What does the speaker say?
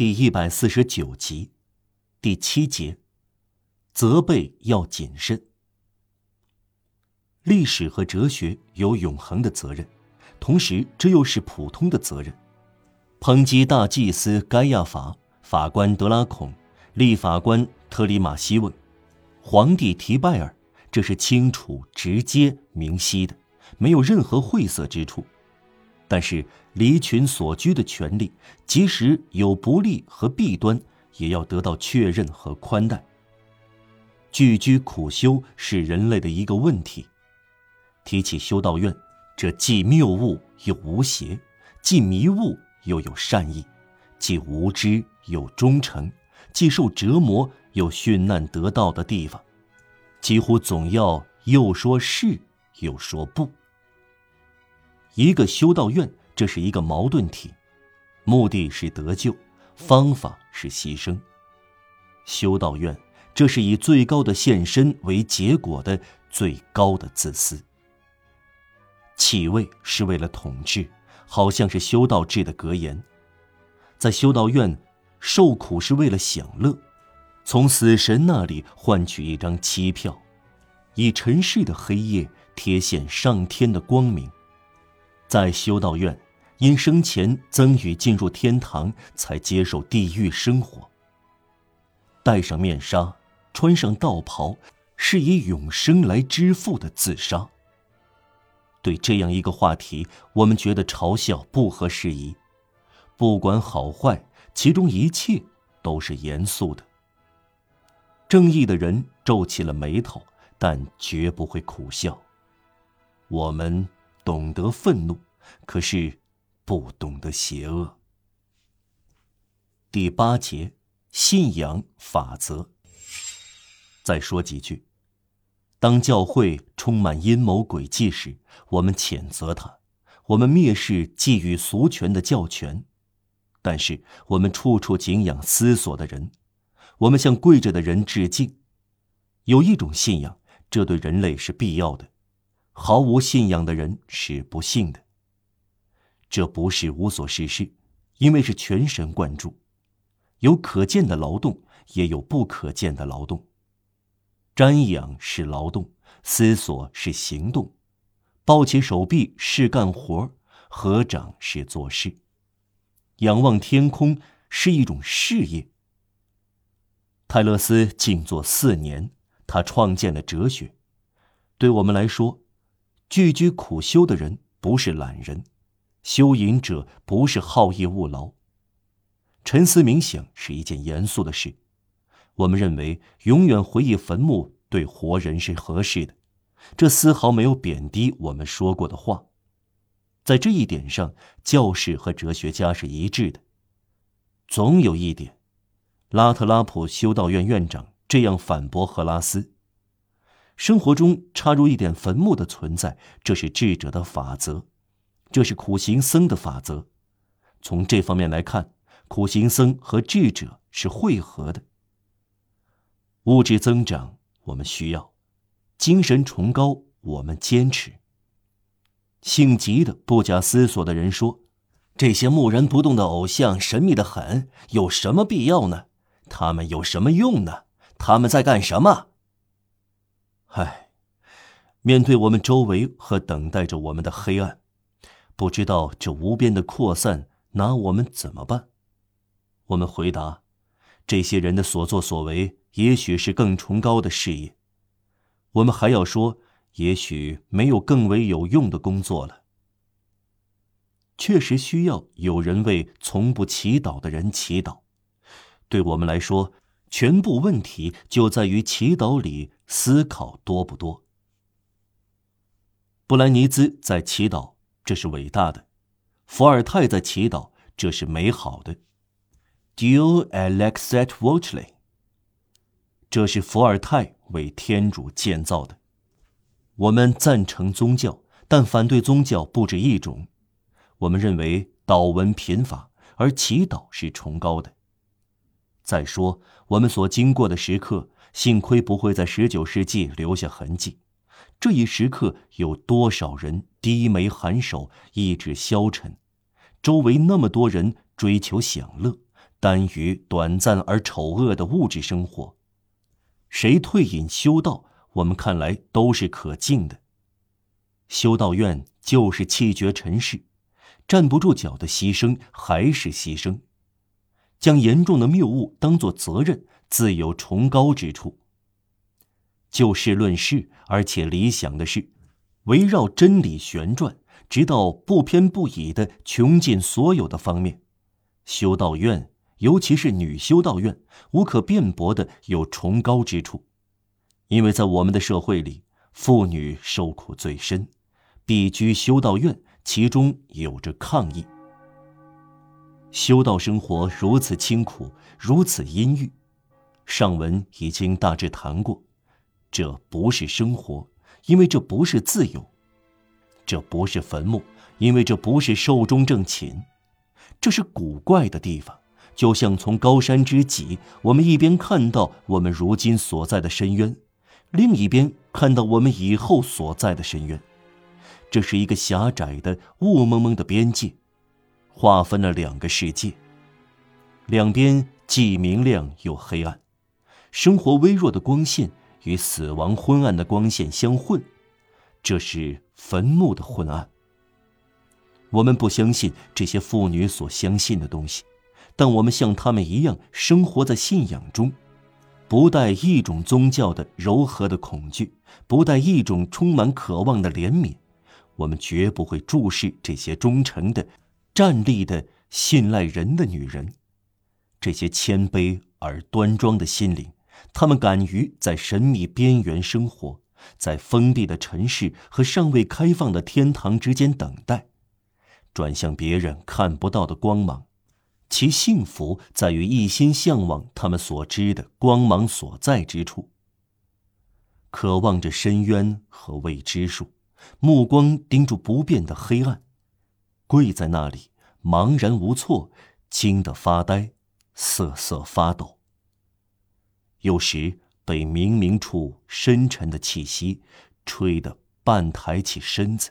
第一百四十九集，第七节，责备要谨慎。历史和哲学有永恒的责任，同时这又是普通的责任。抨击大祭司盖亚法、法官德拉孔、立法官特里马西问、皇帝提拜尔，这是清楚、直接、明晰的，没有任何晦涩之处。但是离群所居的权利，即使有不利和弊端，也要得到确认和宽待。聚居苦修是人类的一个问题。提起修道院，这既谬误又无邪，既迷雾又有善意，既无知又忠诚，既受折磨又殉难得道的地方，几乎总要又说是又说不。一个修道院，这是一个矛盾体，目的是得救，方法是牺牲。修道院，这是以最高的献身为结果的最高的自私。起位是为了统治，好像是修道制的格言。在修道院，受苦是为了享乐，从死神那里换取一张期票，以尘世的黑夜贴现上天的光明。在修道院，因生前曾与进入天堂，才接受地狱生活。戴上面纱，穿上道袍，是以永生来支付的自杀。对这样一个话题，我们觉得嘲笑不合时宜。不管好坏，其中一切都是严肃的。正义的人皱起了眉头，但绝不会苦笑。我们。懂得愤怒，可是不懂得邪恶。第八节，信仰法则。再说几句：当教会充满阴谋诡计时，我们谴责他；我们蔑视寄予俗权的教权，但是我们处处敬仰思索的人，我们向跪着的人致敬。有一种信仰，这对人类是必要的。毫无信仰的人是不幸的。这不是无所事事，因为是全神贯注，有可见的劳动，也有不可见的劳动。瞻仰是劳动，思索是行动，抱起手臂是干活，合掌是做事，仰望天空是一种事业。泰勒斯静坐四年，他创建了哲学，对我们来说。聚居苦修的人不是懒人，修隐者不是好逸恶劳。沉思冥想是一件严肃的事。我们认为永远回忆坟墓对活人是合适的，这丝毫没有贬低我们说过的话。在这一点上，教士和哲学家是一致的。总有一点，拉特拉普修道院院长这样反驳赫拉斯。生活中插入一点坟墓的存在，这是智者的法则，这是苦行僧的法则。从这方面来看，苦行僧和智者是汇合的。物质增长我们需要，精神崇高我们坚持。性急的不假思索的人说：“这些木然不动的偶像神秘的很，有什么必要呢？他们有什么用呢？他们在干什么？”唉，面对我们周围和等待着我们的黑暗，不知道这无边的扩散拿我们怎么办？我们回答：这些人的所作所为，也许是更崇高的事业。我们还要说，也许没有更为有用的工作了。确实需要有人为从不祈祷的人祈祷。对我们来说，全部问题就在于祈祷里。思考多不多？布兰尼兹在祈祷，这是伟大的；伏尔泰在祈祷，这是美好的。Dieu Alexet Voltley，这是伏尔泰为天主建造的。我们赞成宗教，但反对宗教不止一种。我们认为祷文贫乏，而祈祷是崇高的。再说，我们所经过的时刻。幸亏不会在十九世纪留下痕迹。这一时刻，有多少人低眉颔首，意志消沉？周围那么多人追求享乐，耽于短暂而丑恶的物质生活。谁退隐修道，我们看来都是可敬的。修道院就是弃绝尘世，站不住脚的牺牲还是牺牲。将严重的谬误当作责任，自有崇高之处。就事论事，而且理想的是，围绕真理旋转，直到不偏不倚的穷尽所有的方面。修道院，尤其是女修道院，无可辩驳的有崇高之处，因为在我们的社会里，妇女受苦最深，必居修道院，其中有着抗议。修道生活如此清苦，如此阴郁，上文已经大致谈过。这不是生活，因为这不是自由；这不是坟墓，因为这不是寿终正寝。这是古怪的地方，就像从高山之脊，我们一边看到我们如今所在的深渊，另一边看到我们以后所在的深渊。这是一个狭窄的、雾蒙蒙的边界。划分了两个世界，两边既明亮又黑暗，生活微弱的光线与死亡昏暗的光线相混，这是坟墓的昏暗。我们不相信这些妇女所相信的东西，但我们像她们一样生活在信仰中，不带一种宗教的柔和的恐惧，不带一种充满渴望的怜悯，我们绝不会注视这些忠诚的。站立的、信赖人的女人，这些谦卑而端庄的心灵，他们敢于在神秘边缘生活，在封闭的尘世和尚未开放的天堂之间等待，转向别人看不到的光芒。其幸福在于一心向往他们所知的光芒所在之处，渴望着深渊和未知数，目光盯住不变的黑暗。跪在那里，茫然无措，惊得发呆，瑟瑟发抖。有时被冥冥处深沉的气息吹得半抬起身子。